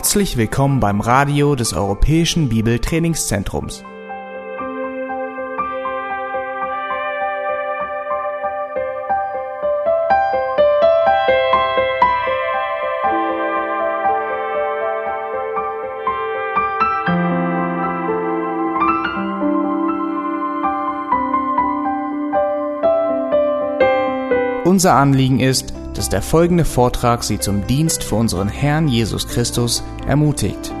Herzlich willkommen beim Radio des Europäischen Bibeltrainingszentrums. Unser Anliegen ist, dass der folgende Vortrag Sie zum Dienst für unseren Herrn Jesus Christus ermutigt.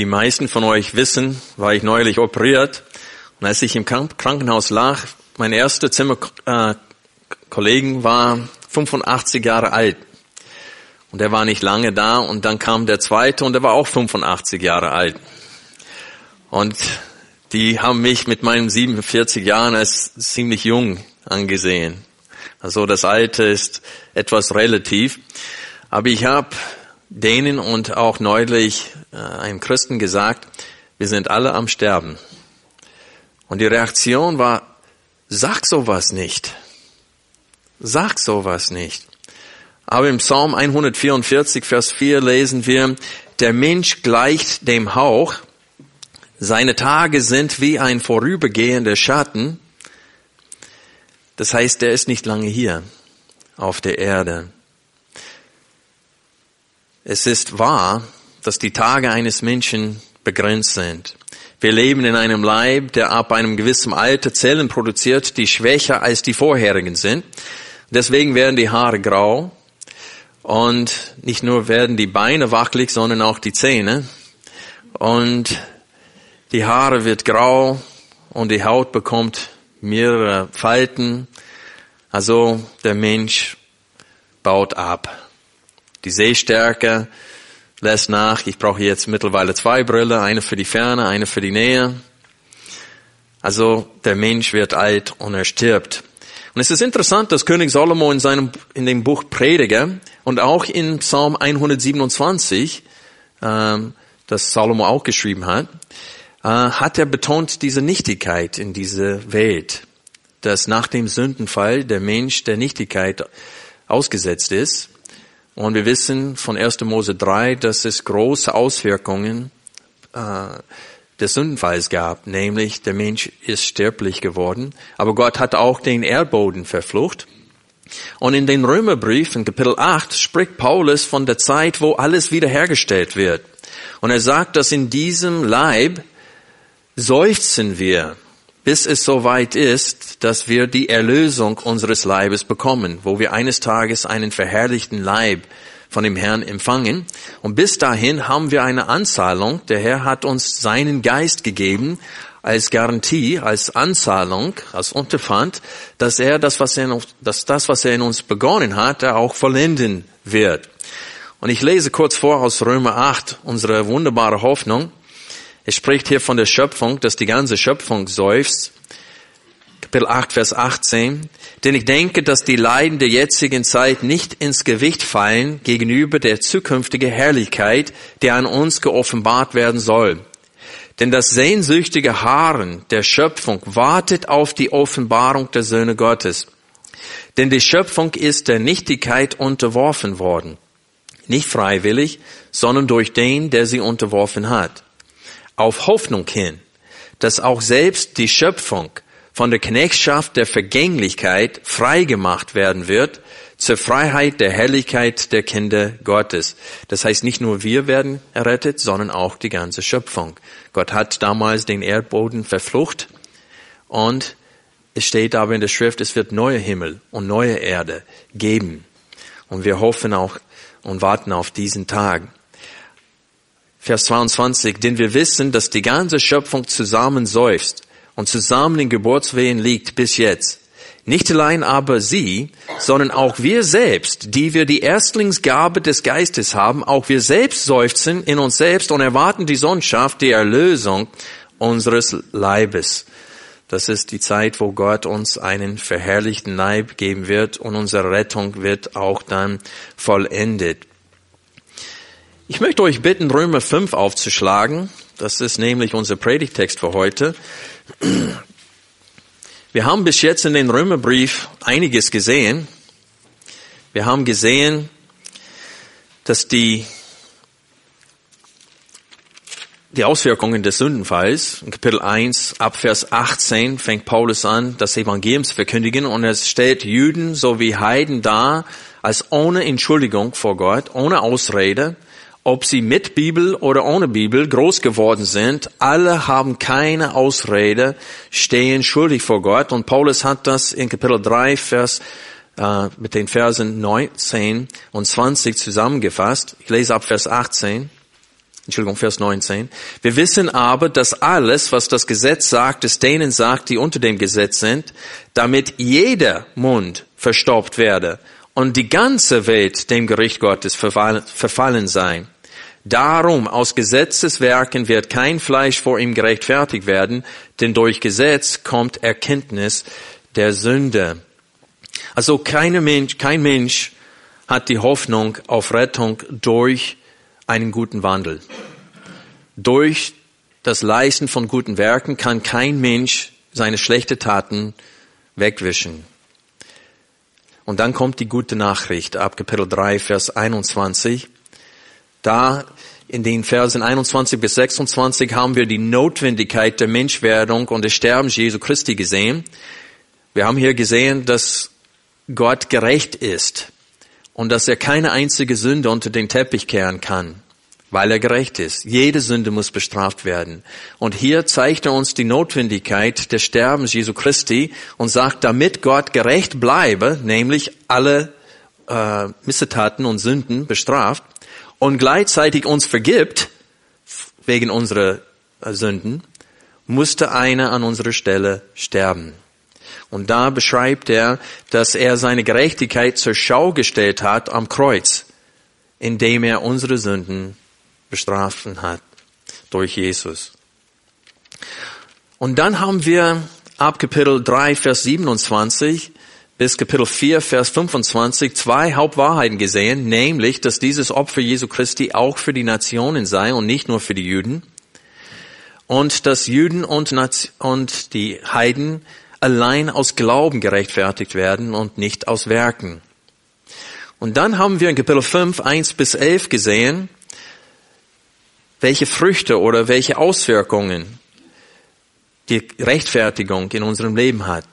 Die meisten von euch wissen, war ich neulich operiert. Und als ich im Krankenhaus lag, mein erster Zimmerkollegen äh, war 85 Jahre alt. Und er war nicht lange da. Und dann kam der zweite und der war auch 85 Jahre alt. Und die haben mich mit meinen 47 Jahren als ziemlich jung angesehen. Also das Alter ist etwas relativ. Aber ich habe denen und auch neulich einem Christen gesagt, wir sind alle am Sterben. Und die Reaktion war, sag sowas nicht. Sag sowas nicht. Aber im Psalm 144, Vers 4 lesen wir, der Mensch gleicht dem Hauch, seine Tage sind wie ein vorübergehender Schatten. Das heißt, er ist nicht lange hier auf der Erde. Es ist wahr, dass die Tage eines Menschen begrenzt sind. Wir leben in einem Leib, der ab einem gewissen Alter Zellen produziert, die schwächer als die vorherigen sind. Deswegen werden die Haare grau und nicht nur werden die Beine wackelig, sondern auch die Zähne. Und die Haare wird grau und die Haut bekommt mehrere Falten. Also der Mensch baut ab. Die Sehstärke lässt nach. Ich brauche jetzt mittlerweile zwei Brillen, eine für die Ferne, eine für die Nähe. Also der Mensch wird alt und er stirbt. Und es ist interessant, dass König Salomo in seinem in dem Buch Prediger und auch in Psalm 127, ähm, das Salomo auch geschrieben hat, äh, hat er betont diese Nichtigkeit in dieser Welt, dass nach dem Sündenfall der Mensch der Nichtigkeit ausgesetzt ist und wir wissen von 1. Mose 3, dass es große Auswirkungen äh, des Sündenfalls gab, nämlich der Mensch ist sterblich geworden, aber Gott hat auch den Erdboden verflucht. Und in den Römerbrief in Kapitel 8 spricht Paulus von der Zeit, wo alles wiederhergestellt wird. Und er sagt, dass in diesem Leib seufzen wir bis es soweit ist, dass wir die Erlösung unseres Leibes bekommen, wo wir eines Tages einen verherrlichten Leib von dem Herrn empfangen. Und bis dahin haben wir eine Anzahlung. Der Herr hat uns seinen Geist gegeben als Garantie, als Anzahlung, als Unterpfand, dass er das, was er, dass das, was er in uns begonnen hat, er auch vollenden wird. Und ich lese kurz vor aus Römer 8, unsere wunderbare Hoffnung. Es spricht hier von der Schöpfung, dass die ganze Schöpfung seufzt. Kapitel 8, Vers 18. Denn ich denke, dass die Leiden der jetzigen Zeit nicht ins Gewicht fallen gegenüber der zukünftigen Herrlichkeit, die an uns geoffenbart werden soll. Denn das sehnsüchtige Haaren der Schöpfung wartet auf die Offenbarung der Söhne Gottes. Denn die Schöpfung ist der Nichtigkeit unterworfen worden. Nicht freiwillig, sondern durch den, der sie unterworfen hat auf Hoffnung hin, dass auch selbst die Schöpfung von der Knechtschaft der Vergänglichkeit frei gemacht werden wird zur Freiheit der Herrlichkeit der Kinder Gottes. Das heißt, nicht nur wir werden errettet, sondern auch die ganze Schöpfung. Gott hat damals den Erdboden verflucht und es steht aber in der Schrift, es wird neue Himmel und neue Erde geben. Und wir hoffen auch und warten auf diesen Tag. Vers 22, denn wir wissen, dass die ganze Schöpfung zusammen seufzt und zusammen in Geburtswehen liegt bis jetzt. Nicht allein aber sie, sondern auch wir selbst, die wir die Erstlingsgabe des Geistes haben, auch wir selbst seufzen in uns selbst und erwarten die Sohnschaft, die Erlösung unseres Leibes. Das ist die Zeit, wo Gott uns einen verherrlichten Leib geben wird und unsere Rettung wird auch dann vollendet. Ich möchte euch bitten, Römer 5 aufzuschlagen. Das ist nämlich unser Predigtext für heute. Wir haben bis jetzt in den Römerbrief einiges gesehen. Wir haben gesehen, dass die die Auswirkungen des Sündenfalls. In Kapitel 1 ab Vers 18 fängt Paulus an, das Evangelium zu verkündigen und es stellt Juden sowie Heiden dar als ohne Entschuldigung vor Gott, ohne Ausrede, ob sie mit Bibel oder ohne Bibel groß geworden sind, alle haben keine Ausrede, stehen schuldig vor Gott. Und Paulus hat das in Kapitel 3, Vers, äh, mit den Versen 19 und 20 zusammengefasst. Ich lese ab Vers 18. Entschuldigung, Vers 19. Wir wissen aber, dass alles, was das Gesetz sagt, es denen sagt, die unter dem Gesetz sind, damit jeder Mund verstopft werde und die ganze Welt dem Gericht Gottes verfallen sein. Darum aus Gesetzeswerken wird kein Fleisch vor ihm gerechtfertigt werden, denn durch Gesetz kommt Erkenntnis der Sünde. Also kein Mensch, kein Mensch hat die Hoffnung auf Rettung durch einen guten Wandel. Durch das Leisten von guten Werken kann kein Mensch seine schlechten Taten wegwischen. Und dann kommt die gute Nachricht ab Kapitel 3, Vers 21. Da in den Versen 21 bis 26 haben wir die Notwendigkeit der Menschwerdung und des Sterbens Jesu Christi gesehen. Wir haben hier gesehen, dass Gott gerecht ist und dass er keine einzige Sünde unter den Teppich kehren kann, weil er gerecht ist. Jede Sünde muss bestraft werden. Und hier zeigt er uns die Notwendigkeit des Sterbens Jesu Christi und sagt, damit Gott gerecht bleibe, nämlich alle äh, Missetaten und Sünden bestraft und gleichzeitig uns vergibt wegen unserer äh, Sünden, musste einer an unserer Stelle sterben. Und da beschreibt er, dass er seine Gerechtigkeit zur Schau gestellt hat am Kreuz, indem er unsere Sünden bestrafen hat durch Jesus. Und dann haben wir ab Kapitel 3, Vers 27 bis Kapitel 4, Vers 25 zwei Hauptwahrheiten gesehen, nämlich, dass dieses Opfer Jesu Christi auch für die Nationen sei und nicht nur für die Juden. Und dass Juden und, und die Heiden allein aus Glauben gerechtfertigt werden und nicht aus Werken. Und dann haben wir in Kapitel 5, 1 bis 11 gesehen, welche Früchte oder welche Auswirkungen die Rechtfertigung in unserem Leben hat.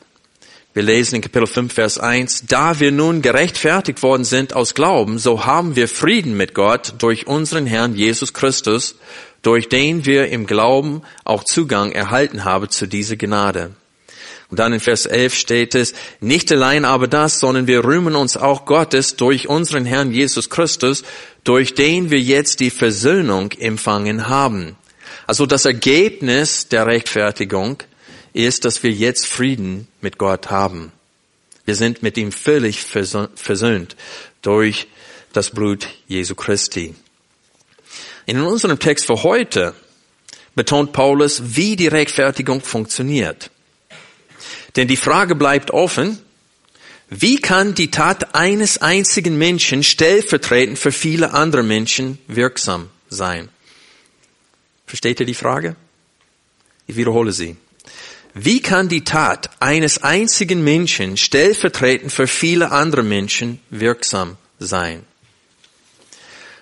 Wir lesen in Kapitel 5, Vers 1, da wir nun gerechtfertigt worden sind aus Glauben, so haben wir Frieden mit Gott durch unseren Herrn Jesus Christus, durch den wir im Glauben auch Zugang erhalten haben zu dieser Gnade. Und dann in Vers 11 steht es, nicht allein aber das, sondern wir rühmen uns auch Gottes durch unseren Herrn Jesus Christus, durch den wir jetzt die Versöhnung empfangen haben. Also das Ergebnis der Rechtfertigung ist, dass wir jetzt Frieden mit Gott haben. Wir sind mit ihm völlig versöhnt durch das Blut Jesu Christi. In unserem Text für heute betont Paulus, wie die Rechtfertigung funktioniert. Denn die Frage bleibt offen, wie kann die Tat eines einzigen Menschen stellvertretend für viele andere Menschen wirksam sein? Versteht ihr die Frage? Ich wiederhole sie. Wie kann die Tat eines einzigen Menschen stellvertretend für viele andere Menschen wirksam sein?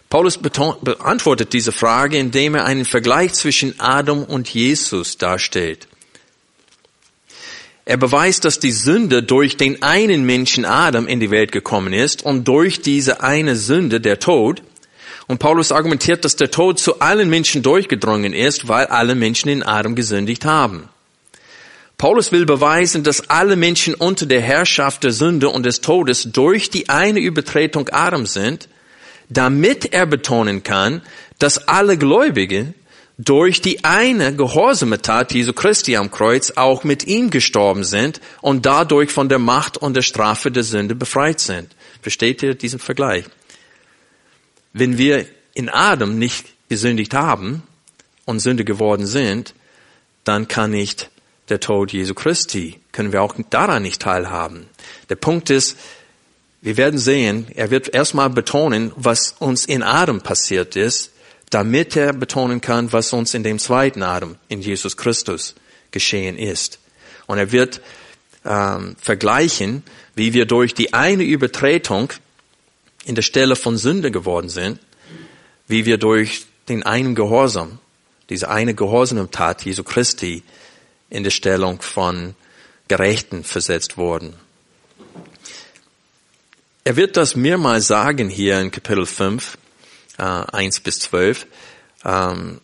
Paulus beantwortet diese Frage, indem er einen Vergleich zwischen Adam und Jesus darstellt. Er beweist, dass die Sünde durch den einen Menschen Adam in die Welt gekommen ist und durch diese eine Sünde der Tod. Und Paulus argumentiert, dass der Tod zu allen Menschen durchgedrungen ist, weil alle Menschen in Adam gesündigt haben. Paulus will beweisen, dass alle Menschen unter der Herrschaft der Sünde und des Todes durch die eine Übertretung Adam sind, damit er betonen kann, dass alle Gläubige durch die eine gehorsame Tat Jesu Christi am Kreuz auch mit ihm gestorben sind und dadurch von der Macht und der Strafe der Sünde befreit sind. Versteht ihr diesen Vergleich? Wenn wir in Adam nicht gesündigt haben und Sünde geworden sind, dann kann nicht der Tod Jesu Christi, können wir auch daran nicht teilhaben. Der Punkt ist, wir werden sehen, er wird erstmal betonen, was uns in Adam passiert ist, damit er betonen kann, was uns in dem zweiten Adam, in Jesus Christus, geschehen ist. Und er wird ähm, vergleichen, wie wir durch die eine Übertretung in der Stelle von Sünde geworden sind, wie wir durch den einen Gehorsam, diese eine Gehorsamtat Jesu Christi, in der Stellung von Gerechten versetzt wurden. Er wird das mehrmals sagen hier in Kapitel 5, äh, 1 bis 12. Ähm,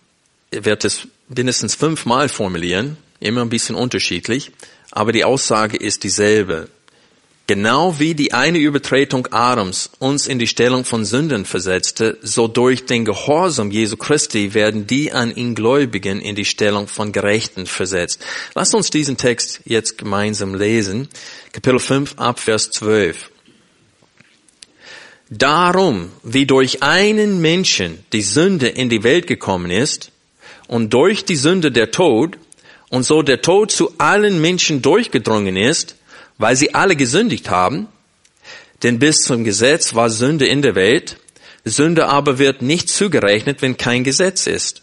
wird es mindestens fünfmal formulieren, immer ein bisschen unterschiedlich, aber die Aussage ist dieselbe. Genau wie die eine Übertretung Adams uns in die Stellung von Sünden versetzte, so durch den Gehorsam Jesu Christi werden die an ihn Gläubigen in die Stellung von Gerechten versetzt. Lasst uns diesen Text jetzt gemeinsam lesen. Kapitel 5 ab Vers 12. Darum, wie durch einen Menschen die Sünde in die Welt gekommen ist und durch die Sünde der Tod und so der Tod zu allen Menschen durchgedrungen ist, weil sie alle gesündigt haben, denn bis zum Gesetz war Sünde in der Welt, Sünde aber wird nicht zugerechnet, wenn kein Gesetz ist.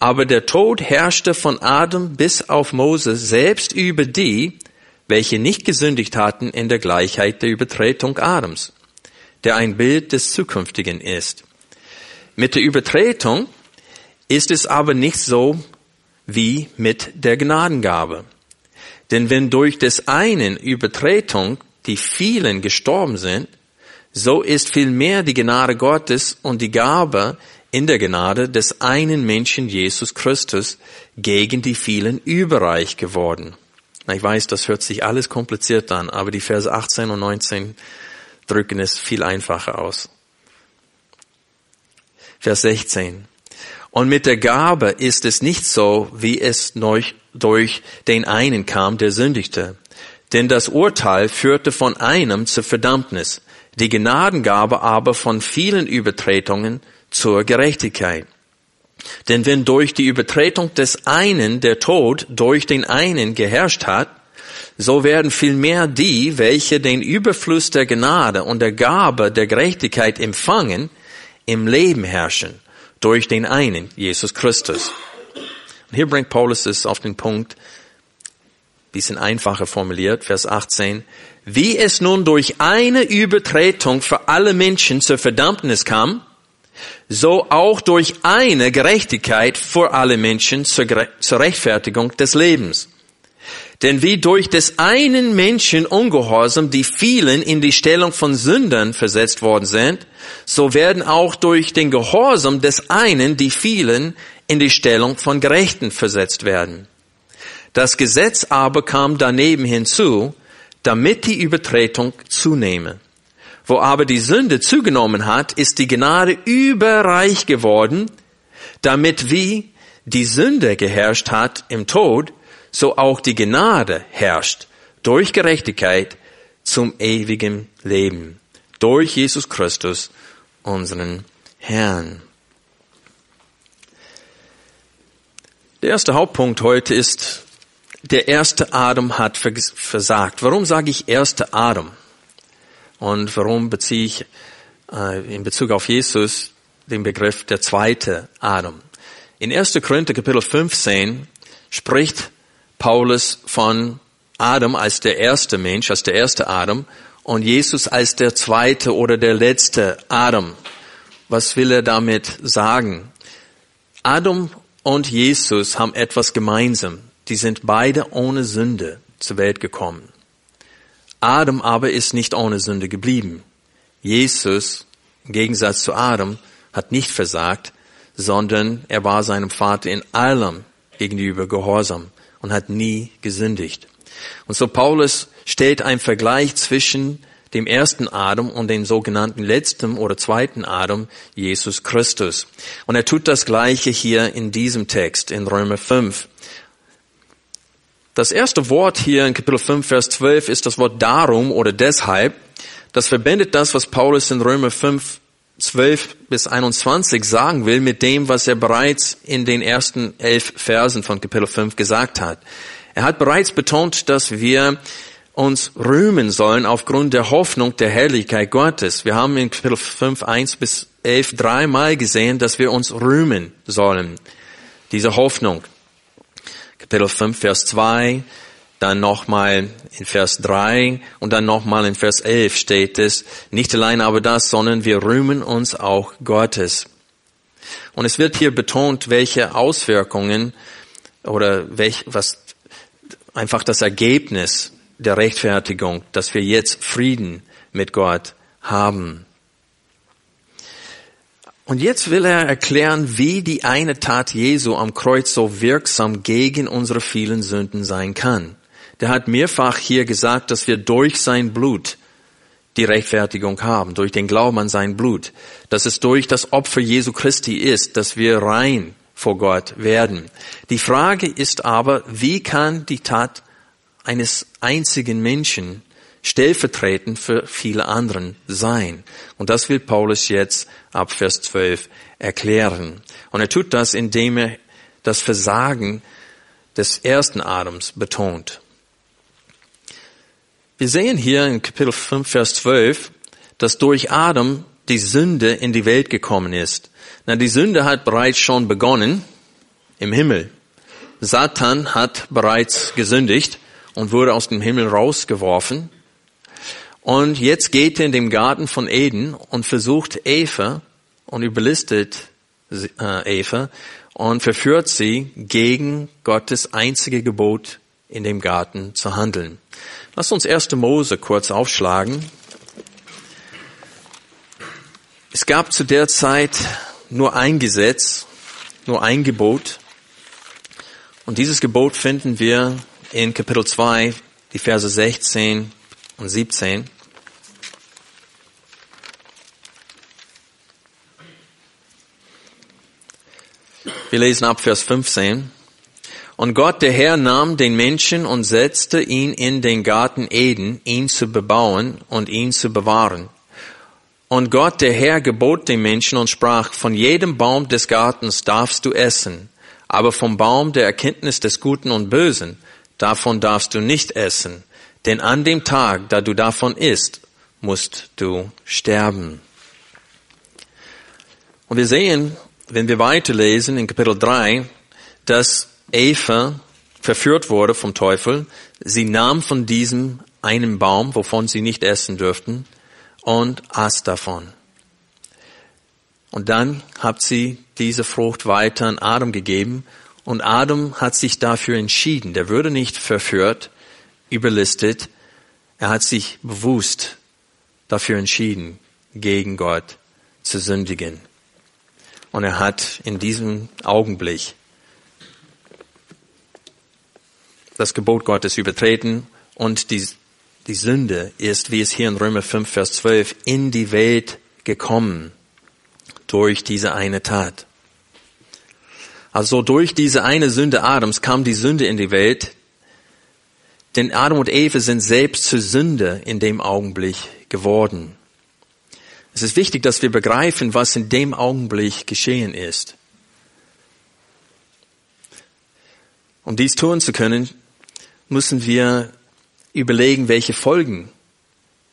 Aber der Tod herrschte von Adam bis auf Mose selbst über die, welche nicht gesündigt hatten in der Gleichheit der Übertretung Adams der ein Bild des Zukünftigen ist. Mit der Übertretung ist es aber nicht so wie mit der Gnadengabe. Denn wenn durch des einen Übertretung die vielen gestorben sind, so ist vielmehr die Gnade Gottes und die Gabe in der Gnade des einen Menschen Jesus Christus gegen die vielen überreich geworden. Ich weiß, das hört sich alles kompliziert an, aber die Verse 18 und 19 drücken es viel einfacher aus. Vers 16. Und mit der Gabe ist es nicht so, wie es durch den einen kam, der sündigte. Denn das Urteil führte von einem zur Verdammnis, die Gnadengabe aber von vielen Übertretungen zur Gerechtigkeit. Denn wenn durch die Übertretung des einen der Tod durch den einen geherrscht hat, so werden vielmehr die, welche den Überfluss der Gnade und der Gabe der Gerechtigkeit empfangen, im Leben herrschen durch den einen, Jesus Christus. Und hier bringt Paulus es auf den Punkt, bisschen einfacher formuliert, Vers 18. Wie es nun durch eine Übertretung für alle Menschen zur Verdammnis kam, so auch durch eine Gerechtigkeit für alle Menschen zur, zur Rechtfertigung des Lebens. Denn wie durch des einen Menschen Ungehorsam die vielen in die Stellung von Sündern versetzt worden sind, so werden auch durch den Gehorsam des einen die vielen in die Stellung von Gerechten versetzt werden. Das Gesetz aber kam daneben hinzu, damit die Übertretung zunehme. Wo aber die Sünde zugenommen hat, ist die Gnade überreich geworden, damit wie die Sünde geherrscht hat im Tod, so auch die Gnade herrscht durch Gerechtigkeit zum ewigen Leben. Durch Jesus Christus, unseren Herrn. Der erste Hauptpunkt heute ist, der erste Adam hat versagt. Warum sage ich erste Adam? Und warum beziehe ich äh, in Bezug auf Jesus den Begriff der zweite Adam? In 1. Korinther Kapitel 15 spricht Paulus von Adam als der erste Mensch, als der erste Adam und Jesus als der zweite oder der letzte Adam. Was will er damit sagen? Adam und Jesus haben etwas gemeinsam. Die sind beide ohne Sünde zur Welt gekommen. Adam aber ist nicht ohne Sünde geblieben. Jesus, im Gegensatz zu Adam, hat nicht versagt, sondern er war seinem Vater in allem gegenüber gehorsam und hat nie gesündigt. Und so Paulus stellt einen Vergleich zwischen dem ersten Adam und dem sogenannten letzten oder zweiten Adam, Jesus Christus. Und er tut das Gleiche hier in diesem Text, in Römer 5. Das erste Wort hier in Kapitel 5, Vers 12 ist das Wort darum oder deshalb. Das verbindet das, was Paulus in Römer 5 12 bis 21 sagen will mit dem, was er bereits in den ersten elf Versen von Kapitel 5 gesagt hat. Er hat bereits betont, dass wir uns rühmen sollen aufgrund der Hoffnung der Herrlichkeit Gottes. Wir haben in Kapitel 5, 1 bis 11 dreimal gesehen, dass wir uns rühmen sollen. Diese Hoffnung. Kapitel 5, Vers 2, dann nochmal in Vers 3 und dann nochmal in Vers 11 steht es, nicht allein aber das, sondern wir rühmen uns auch Gottes. Und es wird hier betont, welche Auswirkungen oder welch, was einfach das Ergebnis der Rechtfertigung, dass wir jetzt Frieden mit Gott haben. Und jetzt will er erklären, wie die eine Tat Jesu am Kreuz so wirksam gegen unsere vielen Sünden sein kann. Der hat mehrfach hier gesagt, dass wir durch sein Blut die Rechtfertigung haben, durch den Glauben an sein Blut, dass es durch das Opfer Jesu Christi ist, dass wir rein vor Gott werden. Die Frage ist aber, wie kann die Tat eines einzigen Menschen stellvertretend für viele anderen sein. Und das will Paulus jetzt ab Vers 12 erklären. Und er tut das, indem er das Versagen des ersten Adams betont. Wir sehen hier in Kapitel 5, Vers 12, dass durch Adam die Sünde in die Welt gekommen ist. Na, die Sünde hat bereits schon begonnen im Himmel. Satan hat bereits gesündigt und wurde aus dem Himmel rausgeworfen. Und jetzt geht er in den Garten von Eden und versucht Eva und überlistet äh, Eva und verführt sie gegen Gottes einzige Gebot in dem Garten zu handeln. Lass uns 1. Mose kurz aufschlagen. Es gab zu der Zeit nur ein Gesetz, nur ein Gebot. Und dieses Gebot finden wir in Kapitel 2, die Verse 16 und 17. Wir lesen ab Vers 15. Und Gott, der Herr, nahm den Menschen und setzte ihn in den Garten Eden, ihn zu bebauen und ihn zu bewahren. Und Gott, der Herr, gebot dem Menschen und sprach, von jedem Baum des Gartens darfst du essen, aber vom Baum der Erkenntnis des Guten und Bösen, davon darfst du nicht essen, denn an dem Tag, da du davon isst, musst du sterben. Und wir sehen wenn wir weiterlesen in Kapitel 3, dass Eva verführt wurde vom Teufel, sie nahm von diesem einen Baum, wovon sie nicht essen dürften, und aß davon. Und dann hat sie diese Frucht weiter an Adam gegeben und Adam hat sich dafür entschieden. Der würde nicht verführt, überlistet. Er hat sich bewusst dafür entschieden, gegen Gott zu sündigen. Und er hat in diesem Augenblick das Gebot Gottes übertreten und die, die Sünde ist, wie es hier in Römer 5, Vers 12, in die Welt gekommen durch diese eine Tat. Also durch diese eine Sünde Adams kam die Sünde in die Welt, denn Adam und Eva sind selbst zur Sünde in dem Augenblick geworden. Es ist wichtig, dass wir begreifen, was in dem Augenblick geschehen ist. Um dies tun zu können, müssen wir überlegen, welche Folgen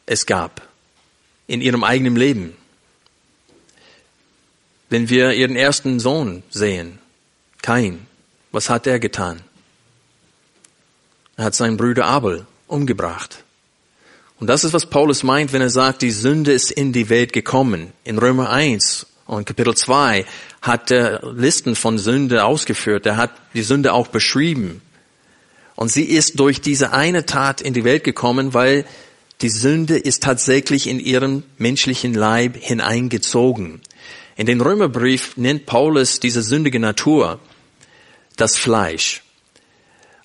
es gab in ihrem eigenen Leben. Wenn wir ihren ersten Sohn sehen, Kain, was hat er getan? Er hat seinen Bruder Abel umgebracht. Und das ist, was Paulus meint, wenn er sagt, die Sünde ist in die Welt gekommen. In Römer 1 und Kapitel 2 hat er Listen von Sünde ausgeführt. Er hat die Sünde auch beschrieben. Und sie ist durch diese eine Tat in die Welt gekommen, weil die Sünde ist tatsächlich in ihren menschlichen Leib hineingezogen. In den Römerbrief nennt Paulus diese sündige Natur das Fleisch.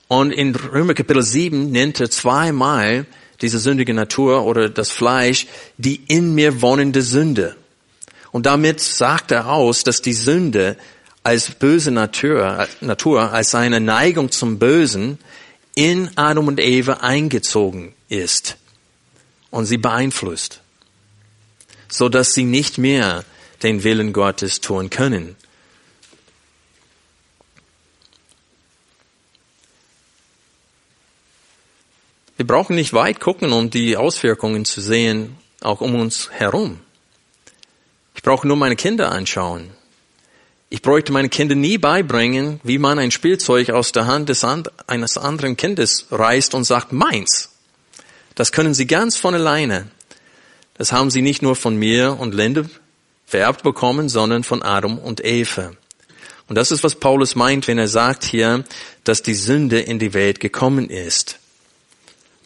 Und in Römer Kapitel 7 nennt er zweimal diese sündige Natur oder das Fleisch, die in mir wohnende Sünde. Und damit sagt er aus, dass die Sünde als böse Natur, Natur, als eine Neigung zum Bösen in Adam und Eva eingezogen ist und sie beeinflusst, so dass sie nicht mehr den Willen Gottes tun können. Wir brauchen nicht weit gucken, um die Auswirkungen zu sehen, auch um uns herum. Ich brauche nur meine Kinder anschauen. Ich bräuchte meine Kinder nie beibringen, wie man ein Spielzeug aus der Hand des and eines anderen Kindes reißt und sagt, meins. Das können sie ganz von alleine. Das haben sie nicht nur von mir und Linde vererbt bekommen, sondern von Adam und Eva. Und das ist, was Paulus meint, wenn er sagt hier, dass die Sünde in die Welt gekommen ist.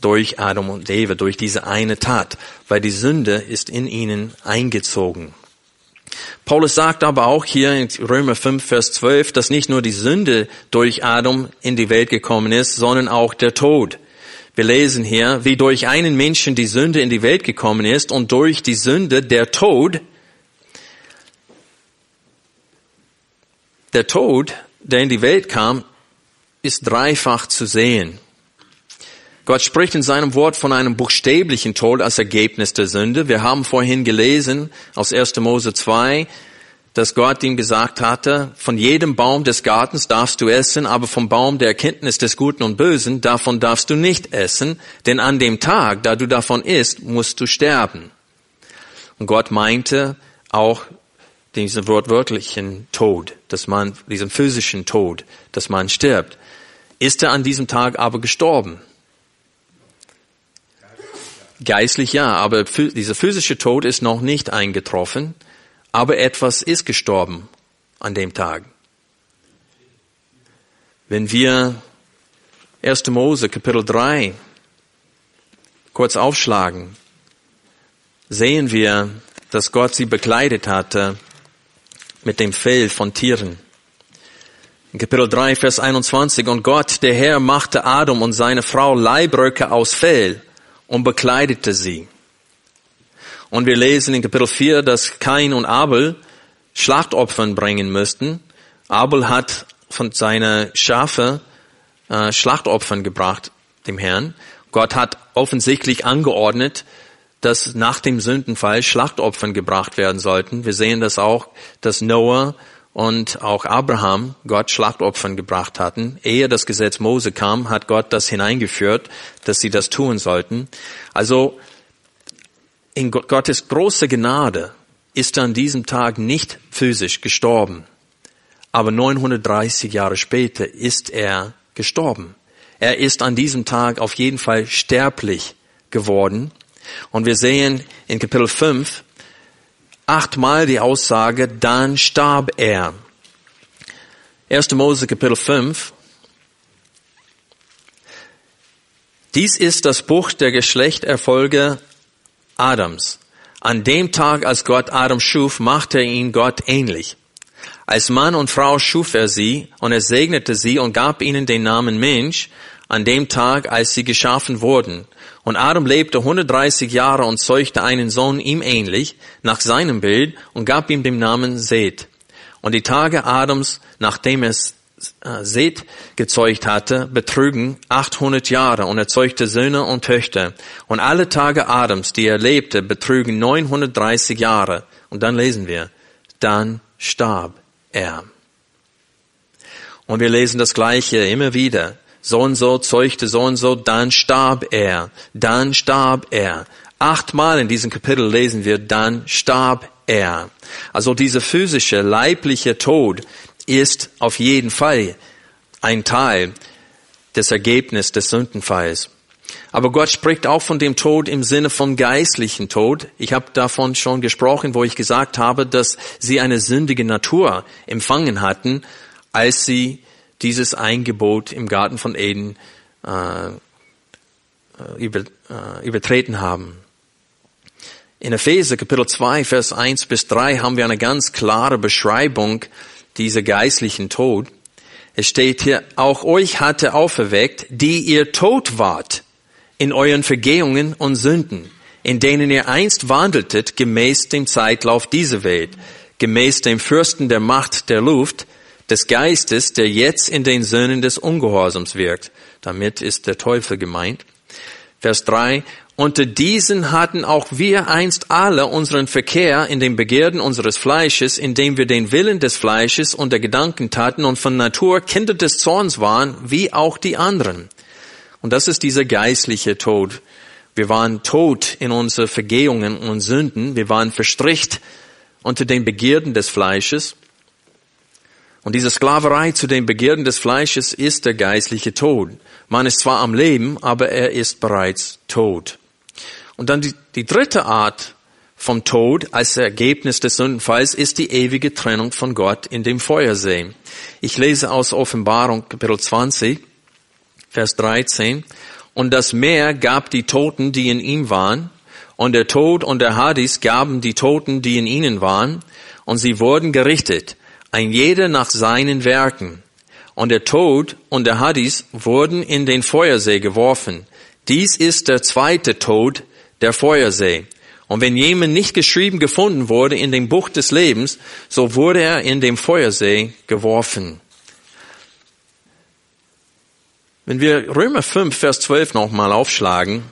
Durch Adam und Eva, durch diese eine Tat, weil die Sünde ist in ihnen eingezogen. Paulus sagt aber auch hier in Römer 5, Vers 12, dass nicht nur die Sünde durch Adam in die Welt gekommen ist, sondern auch der Tod. Wir lesen hier, wie durch einen Menschen die Sünde in die Welt gekommen ist und durch die Sünde der Tod. Der Tod, der in die Welt kam, ist dreifach zu sehen. Gott spricht in seinem Wort von einem buchstäblichen Tod als Ergebnis der Sünde. Wir haben vorhin gelesen aus 1. Mose 2, dass Gott ihm gesagt hatte, von jedem Baum des Gartens darfst du essen, aber vom Baum der Erkenntnis des Guten und Bösen, davon darfst du nicht essen, denn an dem Tag, da du davon isst, musst du sterben. Und Gott meinte auch diesen wortwörtlichen Tod, dass man, diesen physischen Tod, dass man stirbt. Ist er an diesem Tag aber gestorben? Geistlich ja, aber dieser physische Tod ist noch nicht eingetroffen, aber etwas ist gestorben an dem Tag. Wenn wir 1. Mose Kapitel 3 kurz aufschlagen, sehen wir, dass Gott sie bekleidet hatte mit dem Fell von Tieren. In Kapitel 3, Vers 21, und Gott, der Herr, machte Adam und seine Frau Leibröcke aus Fell und bekleidete sie. Und wir lesen in Kapitel 4, dass Kain und Abel Schlachtopfern bringen müssten. Abel hat von seiner Schafe äh, Schlachtopfern gebracht, dem Herrn. Gott hat offensichtlich angeordnet, dass nach dem Sündenfall Schlachtopfern gebracht werden sollten. Wir sehen das auch, dass Noah und auch Abraham Gott Schlachtopfern gebracht hatten. Ehe das Gesetz Mose kam, hat Gott das hineingeführt, dass sie das tun sollten. Also in Gottes große Gnade ist er an diesem Tag nicht physisch gestorben. Aber 930 Jahre später ist er gestorben. Er ist an diesem Tag auf jeden Fall sterblich geworden. Und wir sehen in Kapitel 5, achtmal die Aussage, dann starb er. 1. Mose Kapitel 5. Dies ist das Buch der Geschlechterfolge Adams. An dem Tag, als Gott Adam schuf, machte er ihn Gott ähnlich. Als Mann und Frau schuf er sie und er segnete sie und gab ihnen den Namen Mensch an dem Tag, als sie geschaffen wurden. Und Adam lebte 130 Jahre und zeugte einen Sohn ihm ähnlich, nach seinem Bild, und gab ihm den Namen Seth. Und die Tage Adams, nachdem er äh, Seth gezeugt hatte, betrügen 800 Jahre und er zeugte Söhne und Töchter. Und alle Tage Adams, die er lebte, betrügen 930 Jahre. Und dann lesen wir, dann starb er. Und wir lesen das Gleiche immer wieder so und so zeugte so und so, dann starb er, dann starb er. Achtmal in diesem Kapitel lesen wir, dann starb er. Also dieser physische, leibliche Tod ist auf jeden Fall ein Teil des Ergebnisses des Sündenfalls. Aber Gott spricht auch von dem Tod im Sinne von geistlichen Tod. Ich habe davon schon gesprochen, wo ich gesagt habe, dass sie eine sündige Natur empfangen hatten, als sie dieses Eingebot im Garten von Eden äh, über, äh, übertreten haben. In Epheser Kapitel 2, Vers 1 bis 3 haben wir eine ganz klare Beschreibung dieser geistlichen Tod. Es steht hier, auch euch hatte auferweckt, die ihr tot wart in euren Vergehungen und Sünden, in denen ihr einst wandeltet gemäß dem Zeitlauf dieser Welt, gemäß dem Fürsten der Macht der Luft, des Geistes, der jetzt in den Söhnen des Ungehorsams wirkt. Damit ist der Teufel gemeint. Vers 3. Unter diesen hatten auch wir einst alle unseren Verkehr in den Begierden unseres Fleisches, indem wir den Willen des Fleisches und der Gedanken taten und von Natur Kinder des Zorns waren, wie auch die anderen. Und das ist dieser geistliche Tod. Wir waren tot in unsere Vergehungen und Sünden. Wir waren verstricht unter den Begierden des Fleisches. Und diese Sklaverei zu den Begierden des Fleisches ist der geistliche Tod. Man ist zwar am Leben, aber er ist bereits tot. Und dann die, die dritte Art vom Tod als Ergebnis des Sündenfalls ist die ewige Trennung von Gott in dem Feuersee. Ich lese aus Offenbarung Kapitel 20, Vers 13. Und das Meer gab die Toten, die in ihm waren, und der Tod und der Hadis gaben die Toten, die in ihnen waren, und sie wurden gerichtet, ein jeder nach seinen Werken. Und der Tod und der Hadis wurden in den Feuersee geworfen. Dies ist der zweite Tod, der Feuersee. Und wenn jemand nicht geschrieben gefunden wurde in dem Buch des Lebens, so wurde er in dem Feuersee geworfen. Wenn wir Römer 5, Vers 12 nochmal aufschlagen,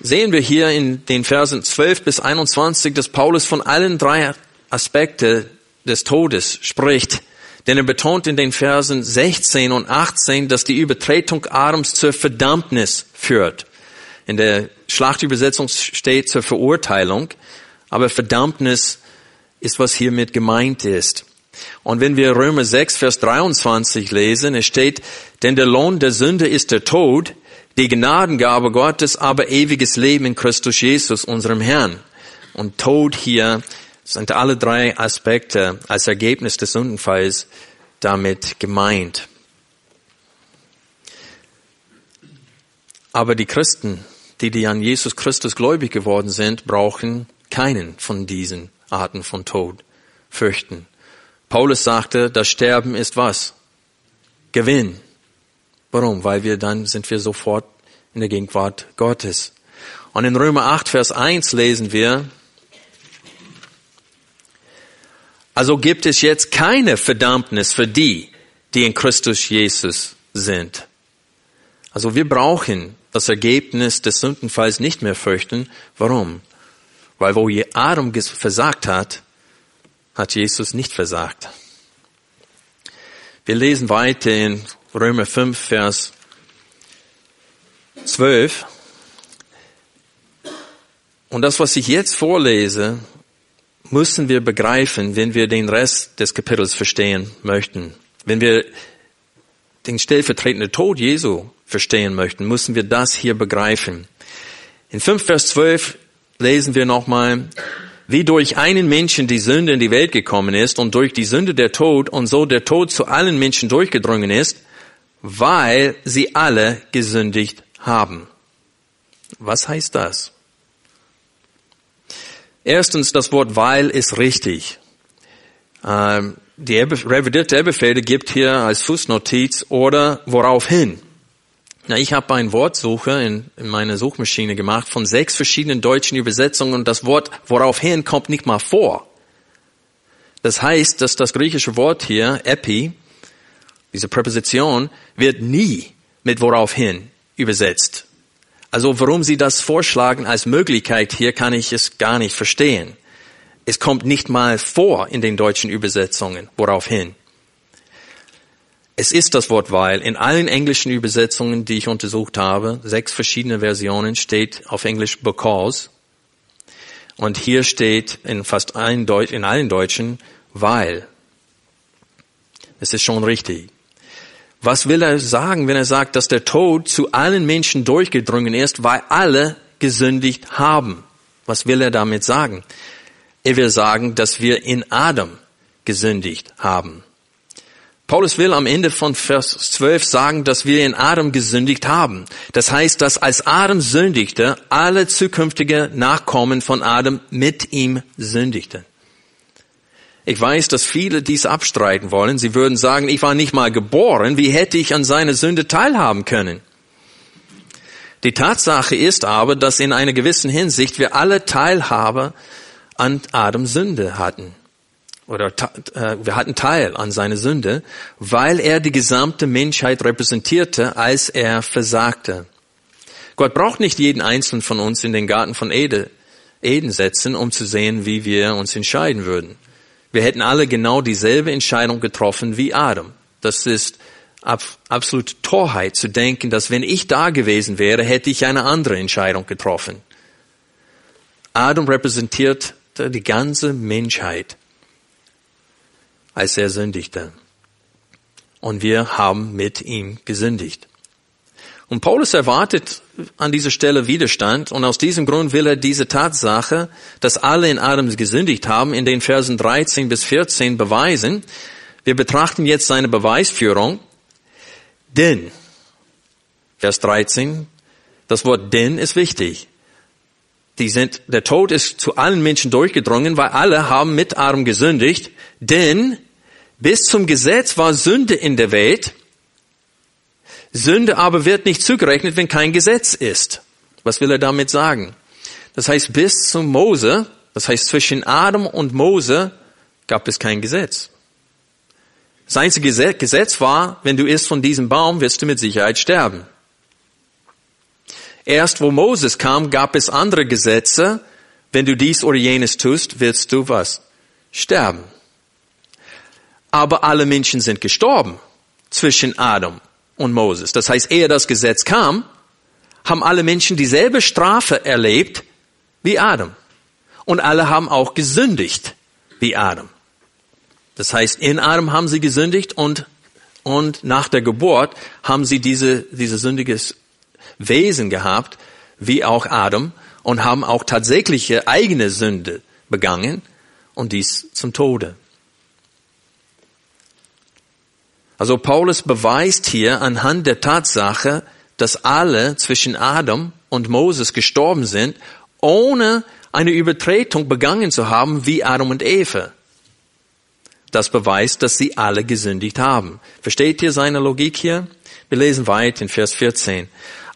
sehen wir hier in den Versen 12 bis 21, dass Paulus von allen drei Aspekten des Todes spricht. Denn er betont in den Versen 16 und 18, dass die Übertretung Adams zur Verdammnis führt. In der Schlachtübersetzung steht zur Verurteilung, aber Verdammnis ist, was hiermit gemeint ist. Und wenn wir Römer 6, Vers 23 lesen, es steht, denn der Lohn der Sünde ist der Tod, die Gnadengabe Gottes aber ewiges Leben in Christus Jesus, unserem Herrn. Und Tod hier sind alle drei Aspekte als Ergebnis des Sündenfalls damit gemeint. Aber die Christen, die, die an Jesus Christus gläubig geworden sind, brauchen keinen von diesen Arten von Tod fürchten. Paulus sagte, das Sterben ist was? Gewinn. Warum? Weil wir dann sind wir sofort in der Gegenwart Gottes. Und in Römer 8, Vers 1 lesen wir, also gibt es jetzt keine Verdammnis für die, die in Christus Jesus sind. Also wir brauchen das Ergebnis des Sündenfalls nicht mehr fürchten. Warum? Weil wo Adam versagt hat, hat Jesus nicht versagt. Wir lesen weiter in Römer 5, Vers 12. Und das, was ich jetzt vorlese, müssen wir begreifen, wenn wir den Rest des Kapitels verstehen möchten. Wenn wir den stellvertretenden Tod Jesu verstehen möchten, müssen wir das hier begreifen. In 5 Vers 12 lesen wir nochmal, wie durch einen Menschen die Sünde in die Welt gekommen ist und durch die Sünde der Tod und so der Tod zu allen Menschen durchgedrungen ist, weil sie alle gesündigt haben. Was heißt das? Erstens, das Wort weil ist richtig. Ähm, die revidierte Elberfelder gibt hier als Fußnotiz oder woraufhin. Na, ich habe eine Wortsuche in, in meiner Suchmaschine gemacht von sechs verschiedenen deutschen Übersetzungen und das Wort woraufhin kommt nicht mal vor. Das heißt, dass das griechische Wort hier, epi, diese Präposition, wird nie mit woraufhin übersetzt. Also warum Sie das vorschlagen als Möglichkeit hier, kann ich es gar nicht verstehen. Es kommt nicht mal vor in den deutschen Übersetzungen, woraufhin. Es ist das Wort weil. In allen englischen Übersetzungen, die ich untersucht habe, sechs verschiedene Versionen, steht auf Englisch because. Und hier steht in fast allen, Deut in allen Deutschen weil. Es ist schon richtig. Was will er sagen, wenn er sagt, dass der Tod zu allen Menschen durchgedrungen ist, weil alle gesündigt haben? Was will er damit sagen? Er will sagen, dass wir in Adam gesündigt haben. Paulus will am Ende von Vers 12 sagen, dass wir in Adam gesündigt haben. Das heißt, dass als Adam sündigte, alle zukünftige Nachkommen von Adam mit ihm sündigten. Ich weiß, dass viele dies abstreiten wollen. Sie würden sagen, ich war nicht mal geboren. Wie hätte ich an seiner Sünde teilhaben können? Die Tatsache ist aber, dass in einer gewissen Hinsicht wir alle Teilhabe an Adams Sünde hatten. Oder äh, wir hatten Teil an seiner Sünde, weil er die gesamte Menschheit repräsentierte, als er versagte. Gott braucht nicht jeden einzelnen von uns in den Garten von Ede, Eden setzen, um zu sehen, wie wir uns entscheiden würden. Wir hätten alle genau dieselbe Entscheidung getroffen wie Adam. Das ist ab, absolut Torheit zu denken, dass wenn ich da gewesen wäre, hätte ich eine andere Entscheidung getroffen. Adam repräsentiert die ganze Menschheit, als er sündigte. Und wir haben mit ihm gesündigt. Und Paulus erwartet an dieser Stelle Widerstand und aus diesem Grund will er diese Tatsache, dass alle in Adam gesündigt haben, in den Versen 13 bis 14 beweisen. Wir betrachten jetzt seine Beweisführung. Denn, Vers 13, das Wort denn ist wichtig. Die sind, der Tod ist zu allen Menschen durchgedrungen, weil alle haben mit Adam gesündigt. Denn bis zum Gesetz war Sünde in der Welt, Sünde aber wird nicht zugerechnet, wenn kein Gesetz ist. Was will er damit sagen? Das heißt, bis zum Mose, das heißt zwischen Adam und Mose, gab es kein Gesetz. Das einzige Gesetz war, wenn du isst von diesem Baum, wirst du mit Sicherheit sterben. Erst wo Moses kam, gab es andere Gesetze. Wenn du dies oder jenes tust, wirst du was? Sterben. Aber alle Menschen sind gestorben zwischen Adam und Moses. Das heißt, ehe das Gesetz kam, haben alle Menschen dieselbe Strafe erlebt wie Adam. Und alle haben auch gesündigt wie Adam. Das heißt, in Adam haben sie gesündigt und, und nach der Geburt haben sie diese, diese sündiges Wesen gehabt, wie auch Adam, und haben auch tatsächliche eigene Sünde begangen und dies zum Tode. Also Paulus beweist hier anhand der Tatsache, dass alle zwischen Adam und Moses gestorben sind, ohne eine Übertretung begangen zu haben wie Adam und Eva. Das beweist, dass sie alle gesündigt haben. Versteht ihr seine Logik hier? Wir lesen weiter in Vers 14.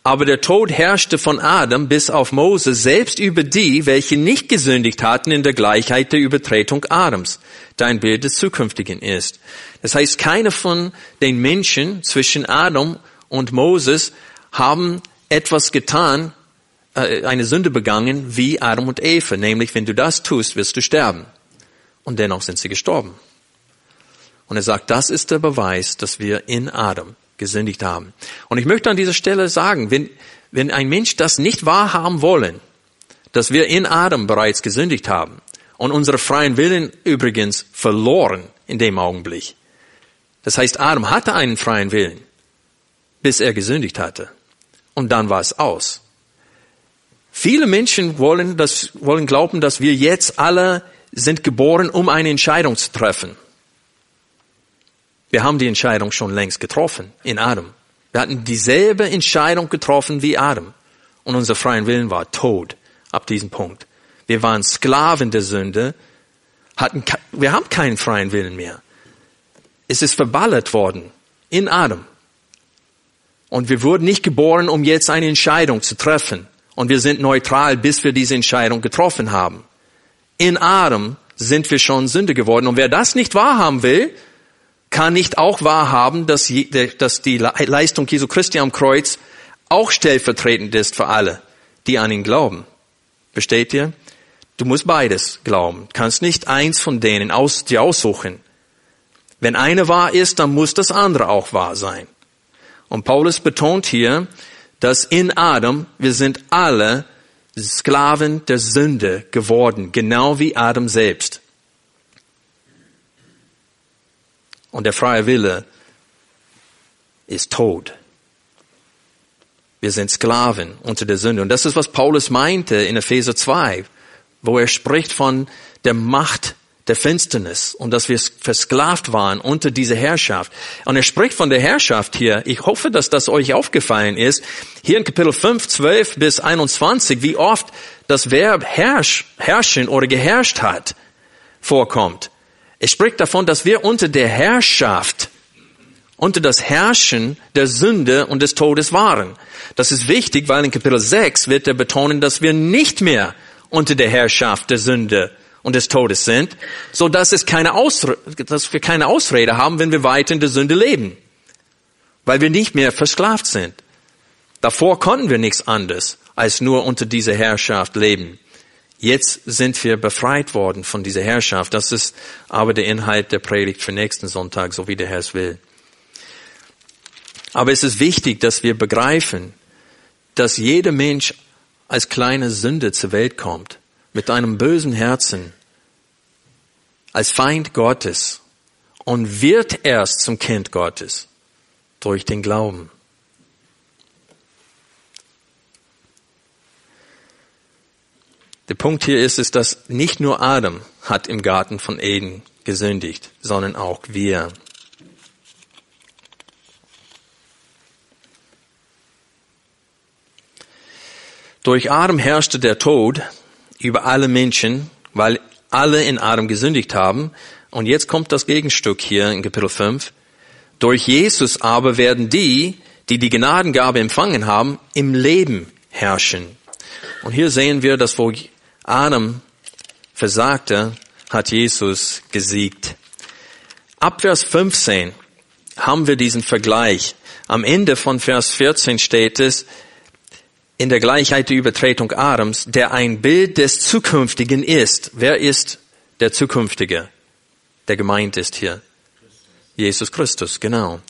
Aber der Tod herrschte von Adam bis auf Mose selbst über die, welche nicht gesündigt hatten in der Gleichheit der Übertretung Adams, da ein Bild des Zukünftigen ist. Das heißt, keine von den Menschen zwischen Adam und Moses haben etwas getan, äh, eine Sünde begangen wie Adam und Eva, nämlich wenn du das tust, wirst du sterben. Und dennoch sind sie gestorben. Und er sagt, das ist der Beweis, dass wir in Adam gesündigt haben. Und ich möchte an dieser Stelle sagen, wenn, wenn ein Mensch das nicht wahrhaben wollen, dass wir in Adam bereits gesündigt haben und unsere freien Willen übrigens verloren in dem Augenblick. Das heißt, Adam hatte einen freien Willen, bis er gesündigt hatte. Und dann war es aus. Viele Menschen wollen, das, wollen glauben, dass wir jetzt alle sind geboren, um eine Entscheidung zu treffen. Wir haben die Entscheidung schon längst getroffen in Adam. Wir hatten dieselbe Entscheidung getroffen wie Adam. Und unser freien Willen war tot ab diesem Punkt. Wir waren Sklaven der Sünde, hatten, wir haben keinen freien Willen mehr. Es ist verballert worden in Adam. Und wir wurden nicht geboren, um jetzt eine Entscheidung zu treffen. Und wir sind neutral, bis wir diese Entscheidung getroffen haben. In Adam sind wir schon Sünde geworden. Und wer das nicht wahrhaben will, kann nicht auch wahrhaben, dass, die Leistung Jesu Christi am Kreuz auch stellvertretend ist für alle, die an ihn glauben. Versteht ihr? Du musst beides glauben. Du kannst nicht eins von denen aus, dir aussuchen. Wenn eine wahr ist, dann muss das andere auch wahr sein. Und Paulus betont hier, dass in Adam wir sind alle Sklaven der Sünde geworden, genau wie Adam selbst. Und der freie Wille ist tot. Wir sind Sklaven unter der Sünde. Und das ist, was Paulus meinte in Epheser 2, wo er spricht von der Macht der Finsternis und dass wir versklavt waren unter dieser Herrschaft. Und er spricht von der Herrschaft hier. Ich hoffe, dass das euch aufgefallen ist. Hier in Kapitel 5, 12 bis 21, wie oft das Verb herrsch, herrschen oder geherrscht hat vorkommt. Es spricht davon, dass wir unter der Herrschaft, unter das Herrschen der Sünde und des Todes waren. Das ist wichtig, weil in Kapitel 6 wird er betonen, dass wir nicht mehr unter der Herrschaft der Sünde und des Todes sind, so dass es keine Ausrede, dass wir keine Ausrede haben, wenn wir weiter in der Sünde leben, weil wir nicht mehr versklavt sind. Davor konnten wir nichts anderes als nur unter dieser Herrschaft leben. Jetzt sind wir befreit worden von dieser Herrschaft. Das ist aber der Inhalt der Predigt für nächsten Sonntag, so wie der Herr es will. Aber es ist wichtig, dass wir begreifen, dass jeder Mensch als kleine Sünde zur Welt kommt, mit einem bösen Herzen, als Feind Gottes und wird erst zum Kind Gottes durch den Glauben. Der Punkt hier ist, ist, dass nicht nur Adam hat im Garten von Eden gesündigt, sondern auch wir. Durch Adam herrschte der Tod über alle Menschen, weil alle in Adam gesündigt haben. Und jetzt kommt das Gegenstück hier in Kapitel 5. Durch Jesus aber werden die, die die Gnadengabe empfangen haben, im Leben herrschen. Und hier sehen wir, dass wo Adam versagte, hat Jesus gesiegt. Ab Vers 15 haben wir diesen Vergleich. Am Ende von Vers 14 steht es, in der Gleichheit der Übertretung Adams, der ein Bild des Zukünftigen ist. Wer ist der Zukünftige, der gemeint ist hier? Jesus Christus, genau.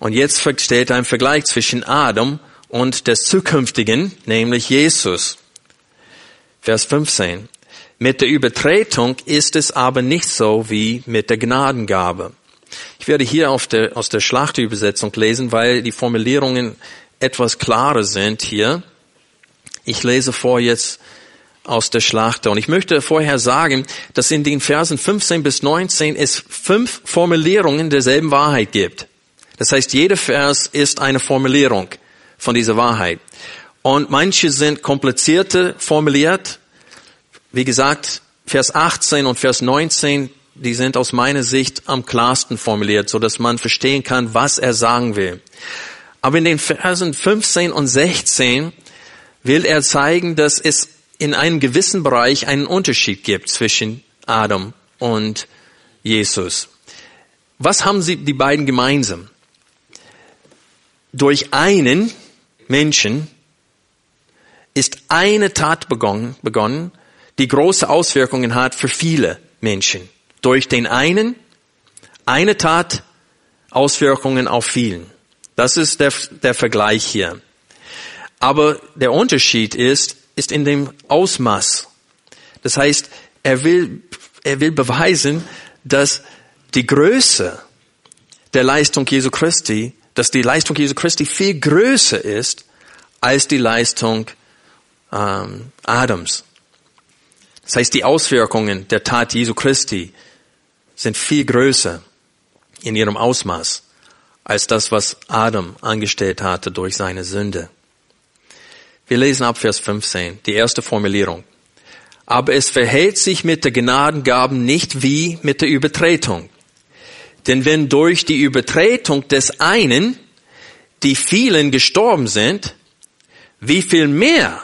Und jetzt steht ein Vergleich zwischen Adam und des Zukünftigen, nämlich Jesus. Vers 15. Mit der Übertretung ist es aber nicht so wie mit der Gnadengabe. Ich werde hier der, aus der Schlachtübersetzung lesen, weil die Formulierungen etwas klarer sind hier. Ich lese vor jetzt aus der Schlachter. Und ich möchte vorher sagen, dass in den Versen 15 bis 19 es fünf Formulierungen derselben Wahrheit gibt. Das heißt, jeder Vers ist eine Formulierung von dieser Wahrheit. Und manche sind komplizierter formuliert. Wie gesagt, Vers 18 und Vers 19, die sind aus meiner Sicht am klarsten formuliert, so dass man verstehen kann, was er sagen will. Aber in den Versen 15 und 16 will er zeigen, dass es in einem gewissen Bereich einen Unterschied gibt zwischen Adam und Jesus. Was haben sie die beiden gemeinsam? Durch einen Menschen ist eine Tat begonnen, begonnen, die große Auswirkungen hat für viele Menschen. Durch den einen, eine Tat, Auswirkungen auf vielen. Das ist der, der Vergleich hier. Aber der Unterschied ist, ist in dem Ausmaß. Das heißt, er will, er will beweisen, dass die Größe der Leistung Jesu Christi, dass die Leistung Jesu Christi viel größer ist als die Leistung ähm, Adams. Das heißt, die Auswirkungen der Tat Jesu Christi sind viel größer in ihrem Ausmaß als das, was Adam angestellt hatte durch seine Sünde. Wir lesen ab Vers 15, die erste Formulierung. Aber es verhält sich mit der Gnadengaben nicht wie mit der Übertretung. Denn wenn durch die Übertretung des einen die vielen gestorben sind, wie viel mehr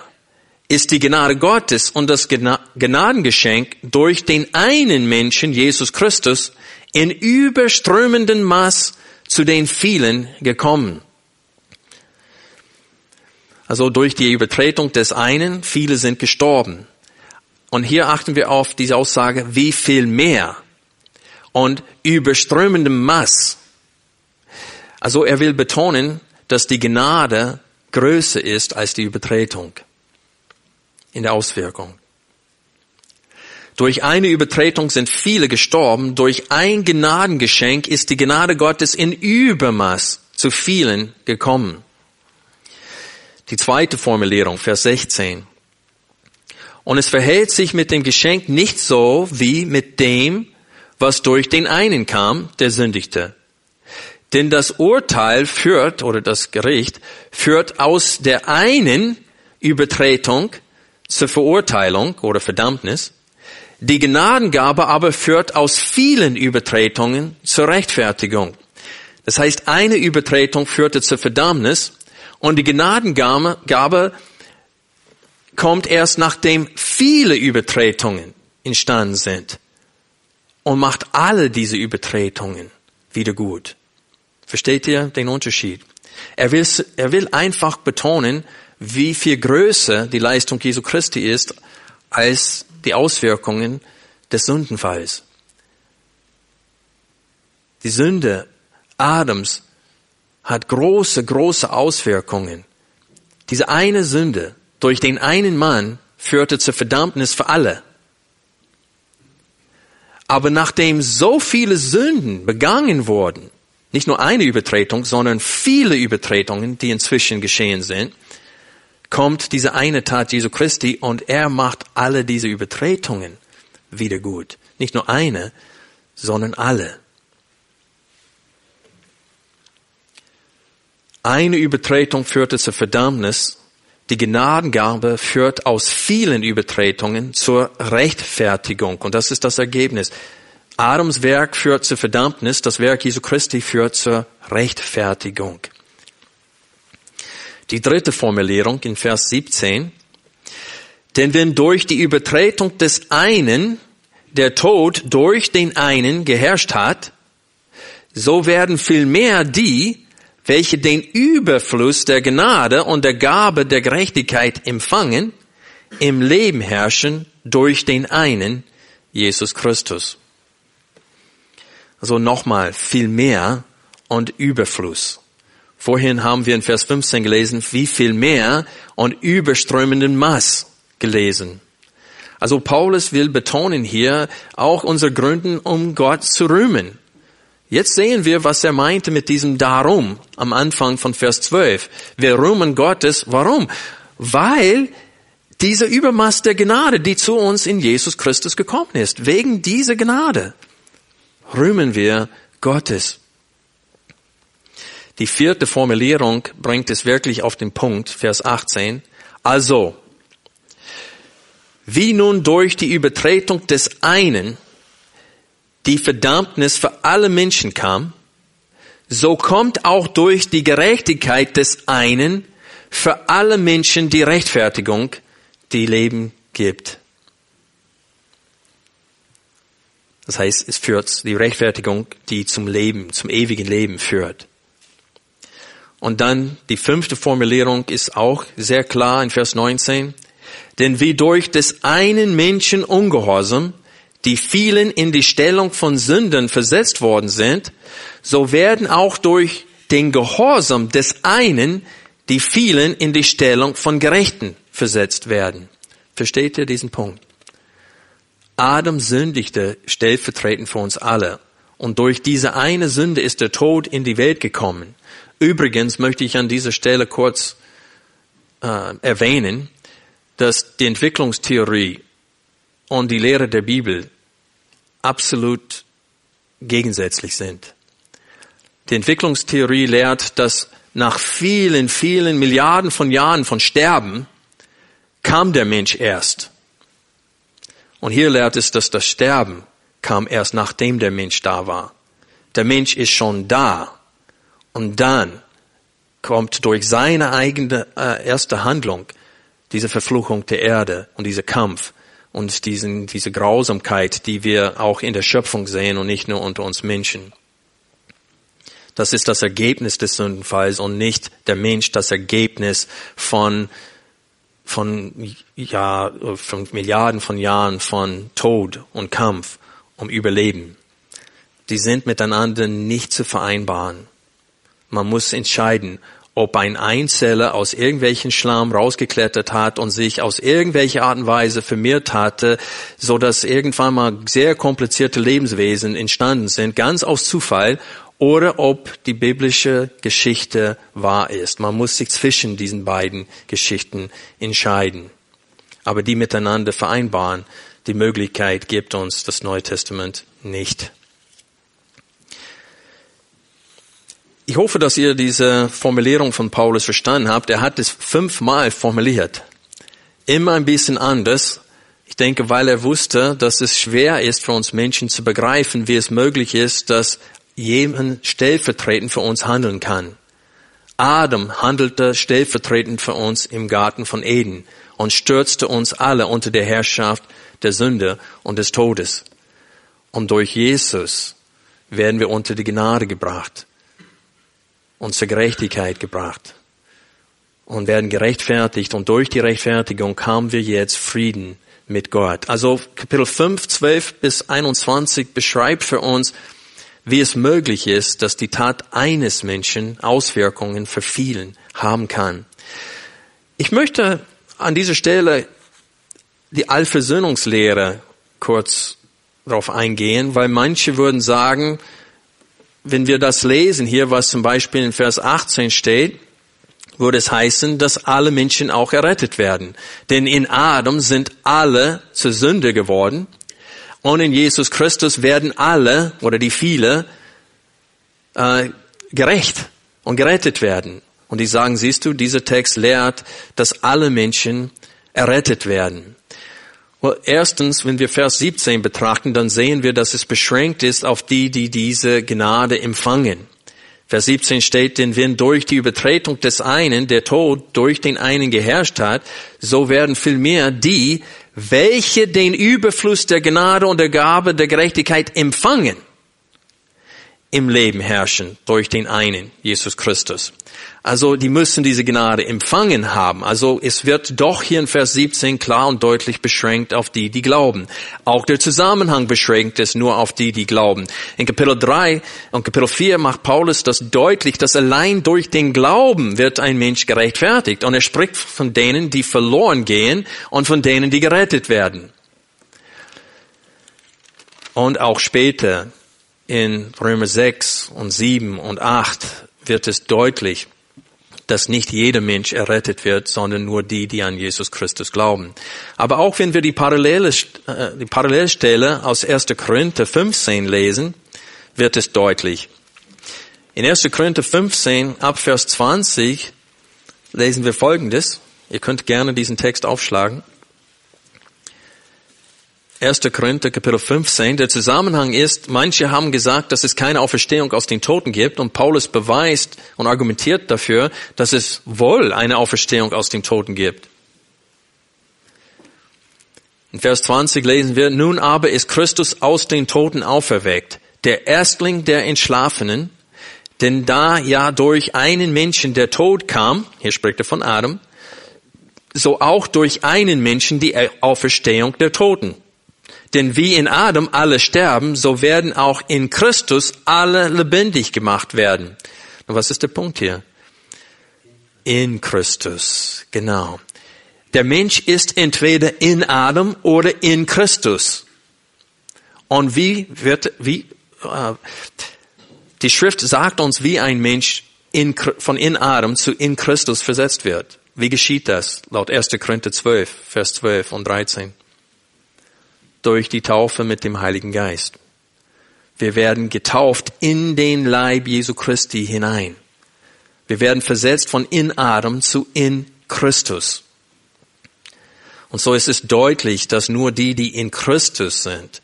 ist die Gnade Gottes und das Gnadengeschenk durch den einen Menschen, Jesus Christus, in überströmenden Maß zu den vielen gekommen. Also durch die Übertretung des einen, viele sind gestorben. Und hier achten wir auf diese Aussage, wie viel mehr und überströmendem Maß. Also er will betonen, dass die Gnade größer ist als die Übertretung in der Auswirkung. Durch eine Übertretung sind viele gestorben, durch ein Gnadengeschenk ist die Gnade Gottes in Übermaß zu vielen gekommen. Die zweite Formulierung, Vers 16. Und es verhält sich mit dem Geschenk nicht so wie mit dem, was durch den einen kam, der sündigte. Denn das Urteil führt, oder das Gericht, führt aus der einen Übertretung zur Verurteilung oder Verdammnis. Die Gnadengabe aber führt aus vielen Übertretungen zur Rechtfertigung. Das heißt, eine Übertretung führte zur Verdammnis und die Gnadengabe kommt erst nachdem viele Übertretungen entstanden sind und macht alle diese Übertretungen wieder gut. Versteht ihr den Unterschied? Er will, er will einfach betonen, wie viel größer die Leistung Jesu Christi ist als die Auswirkungen des Sündenfalls. Die Sünde Adams hat große, große Auswirkungen. Diese eine Sünde durch den einen Mann führte zur Verdammnis für alle. Aber nachdem so viele Sünden begangen wurden, nicht nur eine Übertretung, sondern viele Übertretungen, die inzwischen geschehen sind, kommt diese eine Tat Jesu Christi und er macht alle diese Übertretungen wieder gut. Nicht nur eine, sondern alle. Eine Übertretung führte zur Verdammnis. Die Gnadengabe führt aus vielen Übertretungen zur Rechtfertigung. Und das ist das Ergebnis. Adams Werk führt zur Verdammnis, das Werk Jesu Christi führt zur Rechtfertigung. Die dritte Formulierung in Vers 17. Denn wenn durch die Übertretung des einen der Tod durch den einen geherrscht hat, so werden vielmehr die, welche den Überfluss der Gnade und der Gabe der Gerechtigkeit empfangen, im Leben herrschen durch den einen, Jesus Christus. Also nochmal, viel mehr und Überfluss. Vorhin haben wir in Vers 15 gelesen, wie viel mehr und überströmenden Maß gelesen. Also Paulus will betonen hier auch unsere Gründen, um Gott zu rühmen. Jetzt sehen wir, was er meinte mit diesem Darum am Anfang von Vers 12. Wir rühmen Gottes. Warum? Weil diese Übermaß der Gnade, die zu uns in Jesus Christus gekommen ist, wegen dieser Gnade rühmen wir Gottes. Die vierte Formulierung bringt es wirklich auf den Punkt, Vers 18. Also, wie nun durch die Übertretung des einen die Verdammnis für alle Menschen kam, so kommt auch durch die Gerechtigkeit des einen für alle Menschen die Rechtfertigung, die Leben gibt. Das heißt, es führt die Rechtfertigung, die zum Leben, zum ewigen Leben führt. Und dann die fünfte Formulierung ist auch sehr klar in Vers 19. Denn wie durch des einen Menschen Ungehorsam die vielen in die Stellung von Sündern versetzt worden sind, so werden auch durch den Gehorsam des einen die vielen in die Stellung von Gerechten versetzt werden. Versteht ihr diesen Punkt? Adam sündigte stellvertretend für uns alle. Und durch diese eine Sünde ist der Tod in die Welt gekommen. Übrigens möchte ich an dieser Stelle kurz äh, erwähnen, dass die Entwicklungstheorie und die Lehre der Bibel absolut gegensätzlich sind. Die Entwicklungstheorie lehrt, dass nach vielen, vielen Milliarden von Jahren von Sterben kam der Mensch erst. Und hier lehrt es, dass das Sterben kam erst nachdem der Mensch da war. Der Mensch ist schon da. Und dann kommt durch seine eigene äh, erste Handlung diese Verfluchung der Erde und dieser Kampf und diesen, diese Grausamkeit, die wir auch in der Schöpfung sehen und nicht nur unter uns Menschen. Das ist das Ergebnis des Sündenfalls und nicht der Mensch das Ergebnis von, von, ja, von Milliarden von Jahren von Tod und Kampf um Überleben. Die sind miteinander nicht zu vereinbaren. Man muss entscheiden, ob ein Einzeller aus irgendwelchen Schlamm rausgeklettert hat und sich aus irgendwelcher Art und Weise vermehrt hatte, so dass irgendwann mal sehr komplizierte Lebenswesen entstanden sind, ganz aus Zufall, oder ob die biblische Geschichte wahr ist. Man muss sich zwischen diesen beiden Geschichten entscheiden. Aber die miteinander vereinbaren, die Möglichkeit gibt uns das Neue Testament nicht. Ich hoffe, dass ihr diese Formulierung von Paulus verstanden habt. Er hat es fünfmal formuliert. Immer ein bisschen anders. Ich denke, weil er wusste, dass es schwer ist für uns Menschen zu begreifen, wie es möglich ist, dass jemand stellvertretend für uns handeln kann. Adam handelte stellvertretend für uns im Garten von Eden und stürzte uns alle unter der Herrschaft der Sünde und des Todes. Und durch Jesus werden wir unter die Gnade gebracht. Und zur Gerechtigkeit gebracht und werden gerechtfertigt und durch die Rechtfertigung haben wir jetzt Frieden mit Gott. Also Kapitel 5, 12 bis 21 beschreibt für uns, wie es möglich ist, dass die Tat eines Menschen Auswirkungen für vielen haben kann. Ich möchte an dieser Stelle die Allversöhnungslehre kurz darauf eingehen, weil manche würden sagen, wenn wir das lesen hier, was zum Beispiel in Vers 18 steht, würde es heißen, dass alle Menschen auch errettet werden. Denn in Adam sind alle zur Sünde geworden und in Jesus Christus werden alle oder die viele äh, gerecht und gerettet werden. Und die sagen, siehst du, dieser Text lehrt, dass alle Menschen errettet werden. Well, erstens, wenn wir Vers 17 betrachten, dann sehen wir, dass es beschränkt ist auf die, die diese Gnade empfangen. Vers 17 steht, denn wenn durch die Übertretung des einen der Tod durch den einen geherrscht hat, so werden vielmehr die, welche den Überfluss der Gnade und der Gabe der Gerechtigkeit empfangen, im Leben herrschen durch den einen, Jesus Christus. Also die müssen diese Gnade empfangen haben. Also es wird doch hier in Vers 17 klar und deutlich beschränkt auf die, die glauben. Auch der Zusammenhang beschränkt es nur auf die, die glauben. In Kapitel 3 und Kapitel 4 macht Paulus das deutlich, dass allein durch den Glauben wird ein Mensch gerechtfertigt. Und er spricht von denen, die verloren gehen und von denen, die gerettet werden. Und auch später in Römer 6 und 7 und 8 wird es deutlich, dass nicht jeder Mensch errettet wird, sondern nur die, die an Jesus Christus glauben. Aber auch wenn wir die, Parallele, äh, die Parallelstelle aus 1. Korinther 15 lesen, wird es deutlich. In 1. Korinther 15 ab Vers 20 lesen wir Folgendes. Ihr könnt gerne diesen Text aufschlagen. 1. Korinther Kapitel 15. Der Zusammenhang ist, manche haben gesagt, dass es keine Auferstehung aus den Toten gibt und Paulus beweist und argumentiert dafür, dass es wohl eine Auferstehung aus den Toten gibt. In Vers 20 lesen wir, nun aber ist Christus aus den Toten auferweckt, der Erstling der Entschlafenen, denn da ja durch einen Menschen der Tod kam, hier spricht er von Adam, so auch durch einen Menschen die Auferstehung der Toten. Denn wie in Adam alle sterben, so werden auch in Christus alle lebendig gemacht werden. Und was ist der Punkt hier? In Christus, genau. Der Mensch ist entweder in Adam oder in Christus. Und wie wird, wie, äh, die Schrift sagt uns, wie ein Mensch in, von in Adam zu in Christus versetzt wird. Wie geschieht das? Laut 1. Korinther 12, Vers 12 und 13 durch die Taufe mit dem Heiligen Geist. Wir werden getauft in den Leib Jesu Christi hinein. Wir werden versetzt von in Adam zu in Christus. Und so ist es deutlich, dass nur die, die in Christus sind,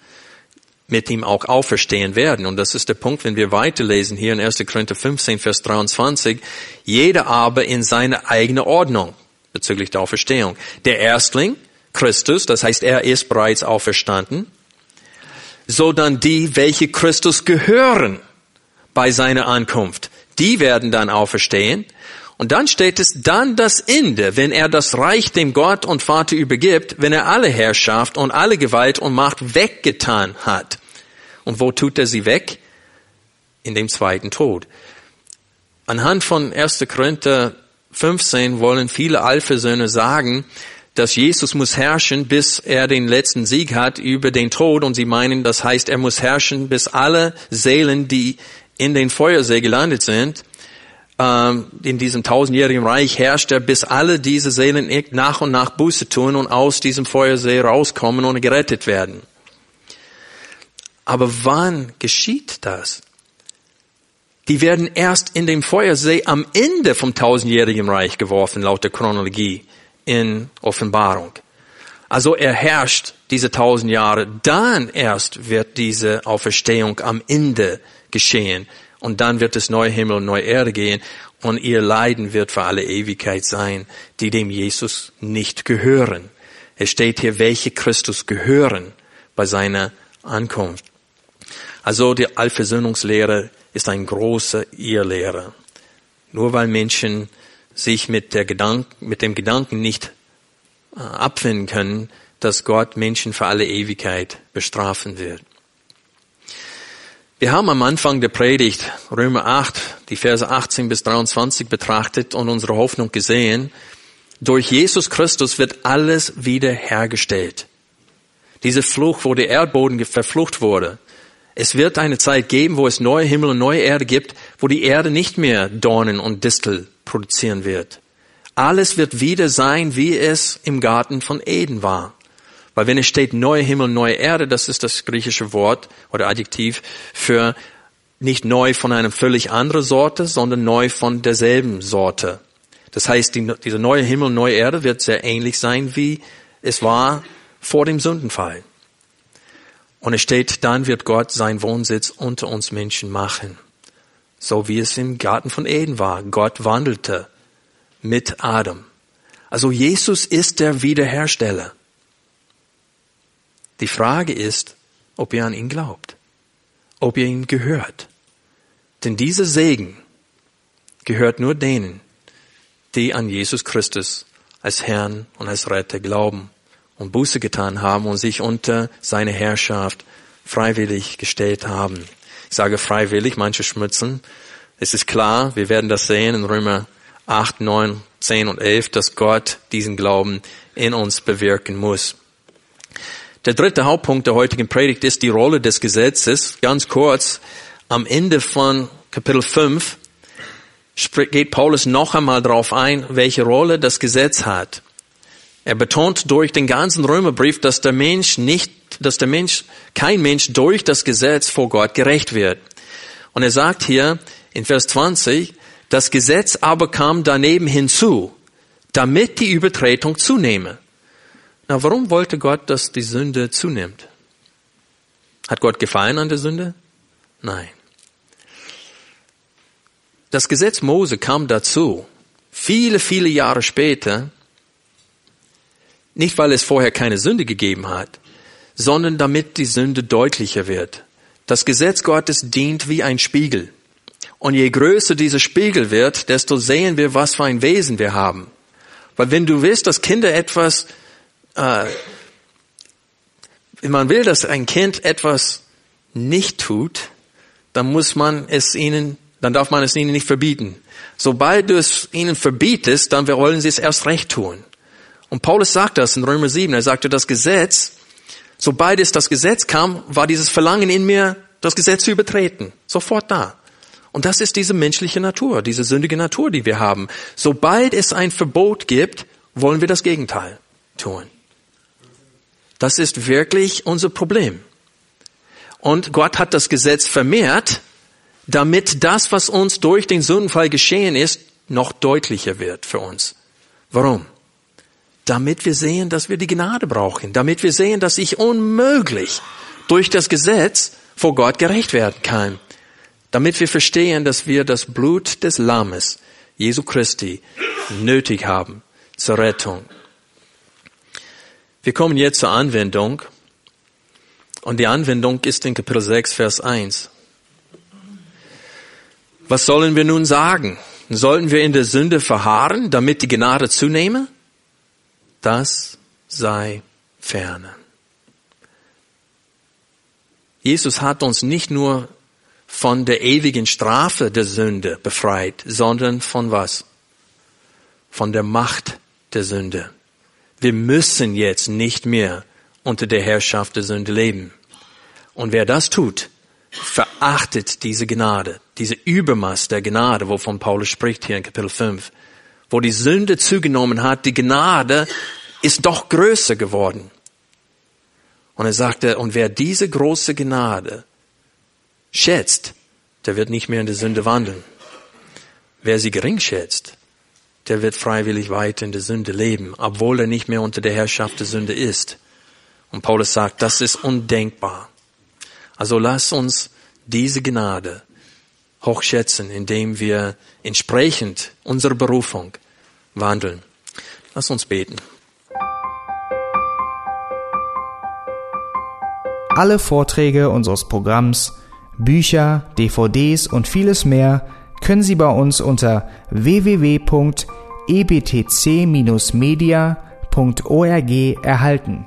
mit ihm auch auferstehen werden. Und das ist der Punkt, wenn wir weiterlesen hier in 1. Korinther 15, Vers 23. Jeder aber in seine eigene Ordnung bezüglich der Auferstehung. Der Erstling Christus, das heißt, er ist bereits auferstanden, sondern die, welche Christus gehören bei seiner Ankunft, die werden dann auferstehen. Und dann steht es, dann das Ende, wenn er das Reich dem Gott und Vater übergibt, wenn er alle Herrschaft und alle Gewalt und Macht weggetan hat. Und wo tut er sie weg? In dem zweiten Tod. Anhand von 1. Korinther 15 wollen viele Alphasöhne sagen, dass Jesus muss herrschen, bis er den letzten Sieg hat über den Tod. Und sie meinen, das heißt, er muss herrschen, bis alle Seelen, die in den Feuersee gelandet sind, ähm, in diesem tausendjährigen Reich herrscht er, bis alle diese Seelen nach und nach Buße tun und aus diesem Feuersee rauskommen und gerettet werden. Aber wann geschieht das? Die werden erst in den Feuersee am Ende vom tausendjährigen Reich geworfen, laut der Chronologie in Offenbarung. Also er herrscht diese tausend Jahre, dann erst wird diese Auferstehung am Ende geschehen und dann wird es neue Himmel und neue Erde gehen und ihr Leiden wird für alle Ewigkeit sein, die dem Jesus nicht gehören. Es steht hier, welche Christus gehören bei seiner Ankunft. Also die Allversöhnungslehre ist ein großer Irrlehrer. Nur weil Menschen sich mit, der Gedank mit dem Gedanken nicht äh, abfinden können, dass Gott Menschen für alle Ewigkeit bestrafen wird. Wir haben am Anfang der Predigt Römer 8, die Verse 18 bis 23 betrachtet und unsere Hoffnung gesehen. Durch Jesus Christus wird alles wiederhergestellt. Diese Flucht, wo der Erdboden verflucht wurde. Es wird eine Zeit geben, wo es neue Himmel und neue Erde gibt, wo die Erde nicht mehr Dornen und Distel produzieren wird. Alles wird wieder sein, wie es im Garten von Eden war. Weil wenn es steht neue Himmel, neue Erde, das ist das griechische Wort oder Adjektiv für nicht neu von einer völlig anderen Sorte, sondern neu von derselben Sorte. Das heißt, die, diese neue Himmel, neue Erde wird sehr ähnlich sein, wie es war vor dem Sündenfall. Und es steht, dann wird Gott seinen Wohnsitz unter uns Menschen machen. So wie es im Garten von Eden war. Gott wandelte mit Adam. Also Jesus ist der Wiederhersteller. Die Frage ist, ob ihr an ihn glaubt, ob ihr ihm gehört. Denn dieser Segen gehört nur denen, die an Jesus Christus als Herrn und als Retter glauben und Buße getan haben und sich unter seine Herrschaft freiwillig gestellt haben. Ich sage freiwillig, manche schmutzen. Es ist klar, wir werden das sehen in Römer 8, 9, 10 und 11, dass Gott diesen Glauben in uns bewirken muss. Der dritte Hauptpunkt der heutigen Predigt ist die Rolle des Gesetzes. Ganz kurz, am Ende von Kapitel 5 geht Paulus noch einmal darauf ein, welche Rolle das Gesetz hat. Er betont durch den ganzen Römerbrief, dass der Mensch nicht, dass der Mensch, kein Mensch durch das Gesetz vor Gott gerecht wird. Und er sagt hier in Vers 20, das Gesetz aber kam daneben hinzu, damit die Übertretung zunehme. Na, warum wollte Gott, dass die Sünde zunimmt? Hat Gott Gefallen an der Sünde? Nein. Das Gesetz Mose kam dazu, viele, viele Jahre später, nicht weil es vorher keine Sünde gegeben hat, sondern damit die Sünde deutlicher wird. Das Gesetz Gottes dient wie ein Spiegel. Und je größer dieser Spiegel wird, desto sehen wir, was für ein Wesen wir haben. Weil wenn du willst, dass Kinder etwas äh, wenn man will, dass ein Kind etwas nicht tut, dann muss man es ihnen, dann darf man es ihnen nicht verbieten. Sobald du es ihnen verbietest, dann wollen sie es erst recht tun. Und Paulus sagt das in Römer 7. Er sagte, das Gesetz, sobald es das Gesetz kam, war dieses Verlangen in mir, das Gesetz zu übertreten. Sofort da. Und das ist diese menschliche Natur, diese sündige Natur, die wir haben. Sobald es ein Verbot gibt, wollen wir das Gegenteil tun. Das ist wirklich unser Problem. Und Gott hat das Gesetz vermehrt, damit das, was uns durch den Sündenfall geschehen ist, noch deutlicher wird für uns. Warum? Damit wir sehen, dass wir die Gnade brauchen, damit wir sehen, dass ich unmöglich durch das Gesetz vor Gott gerecht werden kann, damit wir verstehen, dass wir das Blut des Lammes, Jesu Christi, nötig haben zur Rettung. Wir kommen jetzt zur Anwendung. Und die Anwendung ist in Kapitel 6, Vers 1. Was sollen wir nun sagen? Sollten wir in der Sünde verharren, damit die Gnade zunehme? Das sei ferne. Jesus hat uns nicht nur von der ewigen Strafe der Sünde befreit, sondern von was? Von der Macht der Sünde. Wir müssen jetzt nicht mehr unter der Herrschaft der Sünde leben. Und wer das tut, verachtet diese Gnade, diese Übermaß der Gnade, wovon Paulus spricht hier in Kapitel 5. Wo die Sünde zugenommen hat, die Gnade ist doch größer geworden. Und er sagte, und wer diese große Gnade schätzt, der wird nicht mehr in der Sünde wandeln. Wer sie gering schätzt, der wird freiwillig weiter in der Sünde leben, obwohl er nicht mehr unter der Herrschaft der Sünde ist. Und Paulus sagt, das ist undenkbar. Also lass uns diese Gnade hochschätzen, indem wir entsprechend unserer Berufung wandeln. Lass uns beten. Alle Vorträge unseres Programms, Bücher, DVDs und vieles mehr können Sie bei uns unter www.ebtc-media.org erhalten.